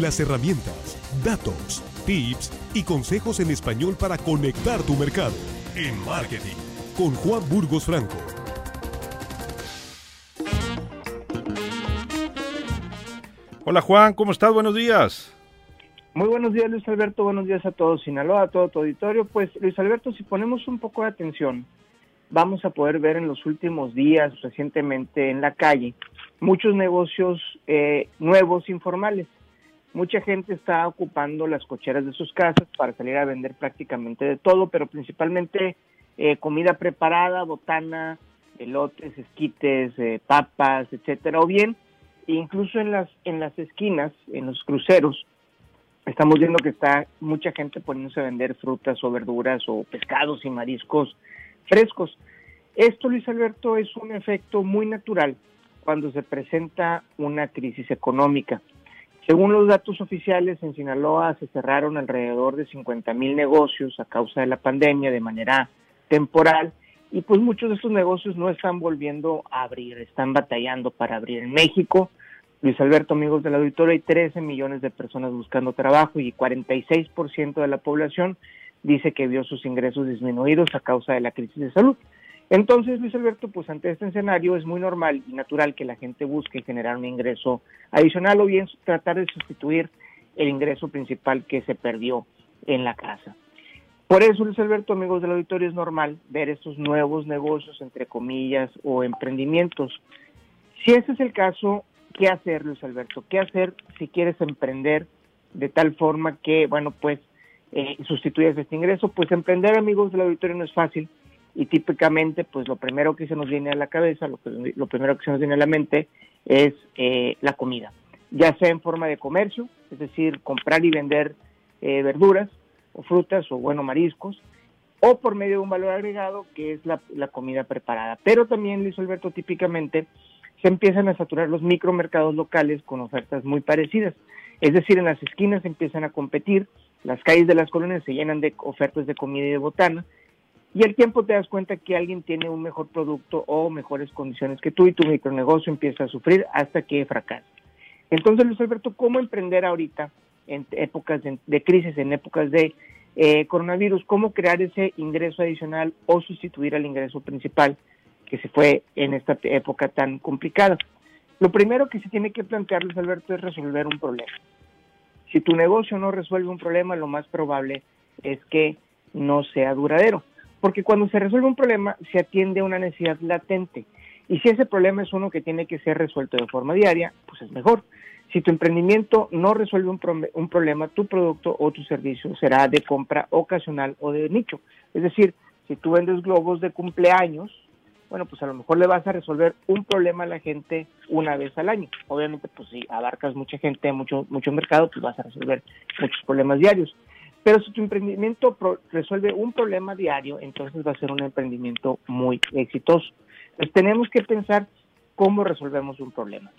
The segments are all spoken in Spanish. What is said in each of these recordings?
las herramientas, datos, tips y consejos en español para conectar tu mercado. En Marketing, con Juan Burgos Franco. Hola Juan, ¿cómo estás? Buenos días. Muy buenos días Luis Alberto, buenos días a todos Sinaloa, a todo tu auditorio. Pues Luis Alberto, si ponemos un poco de atención, vamos a poder ver en los últimos días, recientemente en la calle, muchos negocios eh, nuevos informales. Mucha gente está ocupando las cocheras de sus casas para salir a vender prácticamente de todo, pero principalmente eh, comida preparada, botana, elotes, esquites, eh, papas, etcétera, o bien incluso en las en las esquinas, en los cruceros, estamos viendo que está mucha gente poniéndose a vender frutas o verduras o pescados y mariscos frescos. Esto, Luis Alberto, es un efecto muy natural cuando se presenta una crisis económica. Según los datos oficiales, en Sinaloa se cerraron alrededor de 50 mil negocios a causa de la pandemia de manera temporal y pues muchos de estos negocios no están volviendo a abrir, están batallando para abrir. En México, Luis Alberto, amigos del auditorio, hay 13 millones de personas buscando trabajo y 46% de la población dice que vio sus ingresos disminuidos a causa de la crisis de salud. Entonces, Luis Alberto, pues ante este escenario es muy normal y natural que la gente busque generar un ingreso adicional o bien tratar de sustituir el ingreso principal que se perdió en la casa. Por eso, Luis Alberto, amigos del auditorio, es normal ver estos nuevos negocios, entre comillas, o emprendimientos. Si ese es el caso, ¿qué hacer, Luis Alberto? ¿Qué hacer si quieres emprender de tal forma que, bueno, pues eh, sustituyas este ingreso? Pues emprender, amigos del auditorio, no es fácil y típicamente pues lo primero que se nos viene a la cabeza, lo, lo primero que se nos viene a la mente es eh, la comida, ya sea en forma de comercio, es decir, comprar y vender eh, verduras o frutas o bueno mariscos, o por medio de un valor agregado que es la, la comida preparada. Pero también, Luis Alberto, típicamente se empiezan a saturar los micromercados locales con ofertas muy parecidas. Es decir, en las esquinas se empiezan a competir, las calles de las colonias se llenan de ofertas de comida y de botana, y al tiempo te das cuenta que alguien tiene un mejor producto o mejores condiciones que tú y tu micronegocio empieza a sufrir hasta que fracasa. Entonces, Luis Alberto, ¿cómo emprender ahorita en épocas de, crisis, en épocas de eh, coronavirus? ¿Cómo crear ese ingreso adicional o sustituir al ingreso principal que se fue en esta época tan complicada? Lo primero que se tiene que plantear, Luis Alberto, es resolver un problema. Si tu negocio no resuelve un problema, lo más probable es que no sea duradero porque cuando se resuelve un problema se atiende a una necesidad latente. Y si ese problema es uno que tiene que ser resuelto de forma diaria, pues es mejor. Si tu emprendimiento no resuelve un, problema, tu producto o tu servicio será de compra ocasional o de nicho. Es decir, si tú vendes globos de cumpleaños, bueno, pues a lo mejor le vas a resolver un problema a la gente una vez al año. Obviamente, pues si abarcas mucha gente, mucho, mucho mercado, pues vas a resolver muchos problemas diarios. Pero si tu emprendimiento resuelve un problema diario, entonces va a ser un emprendimiento muy exitoso. Entonces tenemos que pensar cómo resolvemos un problema.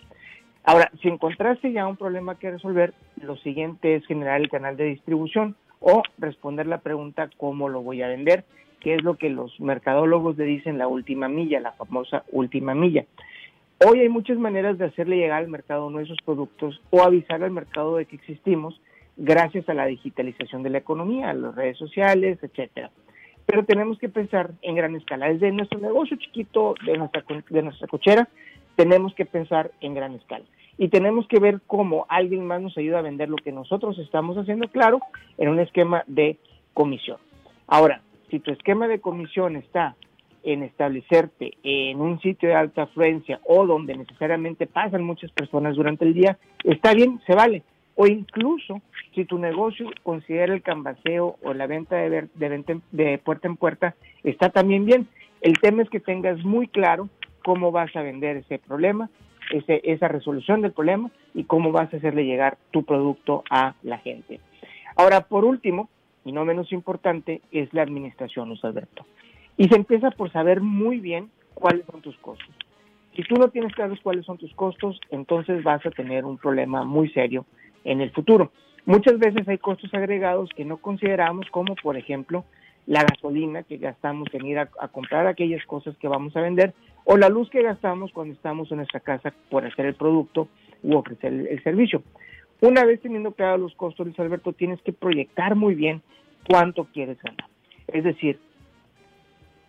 Ahora, si encontraste ya un problema que resolver, lo siguiente es generar el canal de distribución o responder la pregunta cómo lo voy a vender, que es lo que los mercadólogos le dicen la última milla, la famosa última milla. Hoy hay muchas maneras de hacerle llegar al mercado nuestros productos o avisar al mercado de que existimos gracias a la digitalización de la economía, a las redes sociales, etcétera. Pero tenemos que pensar en gran escala. Desde nuestro negocio chiquito, de nuestra, de nuestra cochera, tenemos que pensar en gran escala. Y tenemos que ver cómo alguien más nos ayuda a vender lo que nosotros estamos haciendo, claro, en un esquema de comisión. Ahora, si tu esquema de comisión está en establecerte en un sitio de alta afluencia o donde necesariamente pasan muchas personas durante el día, está bien, se vale o incluso si tu negocio considera el cambaseo o la venta de, de, de puerta en puerta, está también bien. El tema es que tengas muy claro cómo vas a vender ese problema, ese, esa resolución del problema y cómo vas a hacerle llegar tu producto a la gente. Ahora, por último, y no menos importante, es la administración, Luis Alberto. Y se empieza por saber muy bien cuáles son tus costos. Si tú no tienes claros cuáles son tus costos, entonces vas a tener un problema muy serio en el futuro. Muchas veces hay costos agregados que no consideramos, como por ejemplo la gasolina que gastamos en ir a, comprar aquellas cosas que vamos a vender o la luz que gastamos cuando estamos en nuestra casa por hacer el producto u ofrecer el, servicio. Una vez teniendo claro los costos, Luis Alberto, tienes que proyectar muy bien cuánto quieres ganar. Es decir,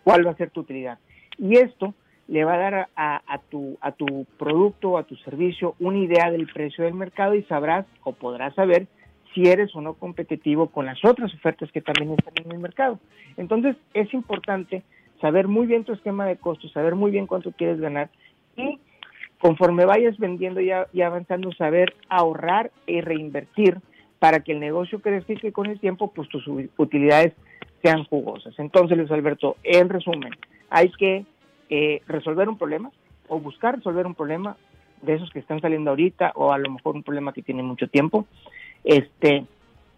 cuál va a ser tu utilidad. Y esto le va a dar a, tu, a tu producto, a tu servicio, una idea del precio del mercado y sabrás o podrás saber si eres o no competitivo con las otras ofertas que también están en el mercado. Entonces, es importante saber muy bien tu esquema de costos, saber muy bien cuánto quieres ganar y conforme vayas vendiendo y, avanzando, saber ahorrar y reinvertir para que el negocio crezca y con el tiempo pues tus utilidades sean jugosas. Entonces, Luis Alberto, en resumen, hay que eh, resolver un problema o buscar resolver un problema de esos que están saliendo ahorita o a lo mejor un problema que tiene mucho tiempo. Este,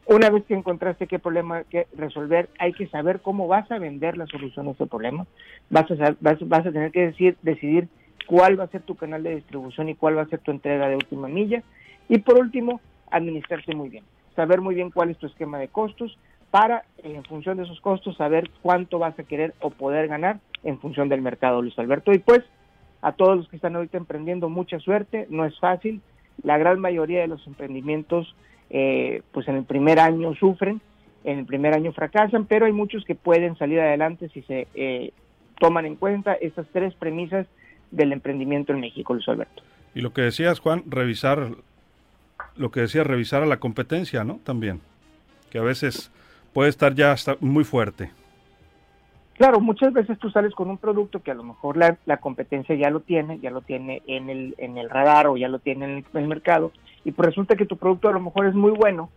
una vez que encontraste qué problema que resolver, hay que saber cómo vas a vender la solución a ese problema. Vas a, vas, vas a tener que decir, decidir cuál va a ser tu canal de distribución y cuál va a ser tu entrega de última milla. Y por último, administrarte muy bien, saber muy bien cuál es tu esquema de costos para, en función de esos costos, saber cuánto vas a querer o poder ganar en función del mercado, Luis Alberto. Y pues, a todos los que están ahorita emprendiendo, mucha suerte, no es fácil. La gran mayoría de los emprendimientos, eh, pues en el primer año sufren, en el primer año fracasan, pero hay muchos que pueden salir adelante si se eh, toman en cuenta estas tres premisas del emprendimiento en México, Luis Alberto. Y lo que decías, Juan, revisar, lo que decías, revisar a la competencia, ¿no? También, que a veces puede estar ya hasta muy fuerte. Claro, muchas veces tú sales con un producto que a lo mejor la, competencia ya lo tiene, ya lo tiene en el, en el radar o ya lo tiene en el, mercado, y pues resulta que tu producto a lo mejor es muy bueno,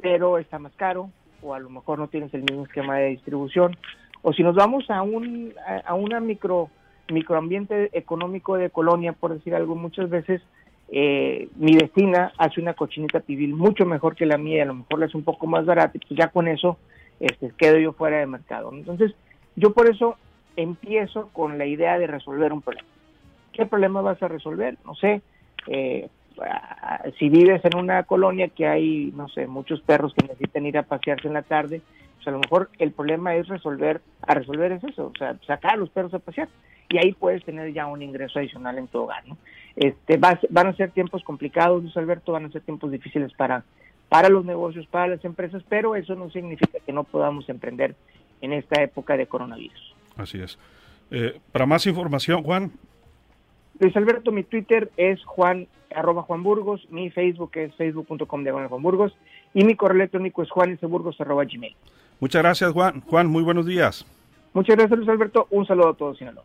pero está más caro, o a lo mejor no tienes el mismo esquema de distribución, o si nos vamos a un a una micro microambiente económico de colonia, por decir algo, muchas veces eh, mi vecina hace una cochinita pibil mucho mejor que la mía, a lo mejor la es un poco más barata, y pues ya con eso este, quedo yo fuera de mercado. Entonces, yo por eso empiezo con la idea de resolver un problema. ¿Qué problema vas a resolver? No sé, eh, si vives en una colonia que hay, no sé, muchos perros que necesitan ir a pasearse en la tarde, pues a lo mejor el problema es resolver, a resolver es eso, o sea, sacar a los perros a pasear y ahí puedes tener ya un ingreso adicional en tu hogar. ¿no? Este, van a ser tiempos complicados, Luis Alberto, van a ser tiempos difíciles para, para los negocios, para las empresas, pero eso no significa que no podamos emprender en esta época de coronavirus. Así es. Eh, para más información, Juan. Luis Alberto, mi Twitter es Juan, arroba Juan Burgos, mi Facebook es facebook.com de Juan Burgos y mi correo electrónico es juaneseburgos arroba gmail. Muchas gracias, Juan. Juan, muy buenos días. Muchas gracias, Luis Alberto. Un saludo a todos, Sinaloa.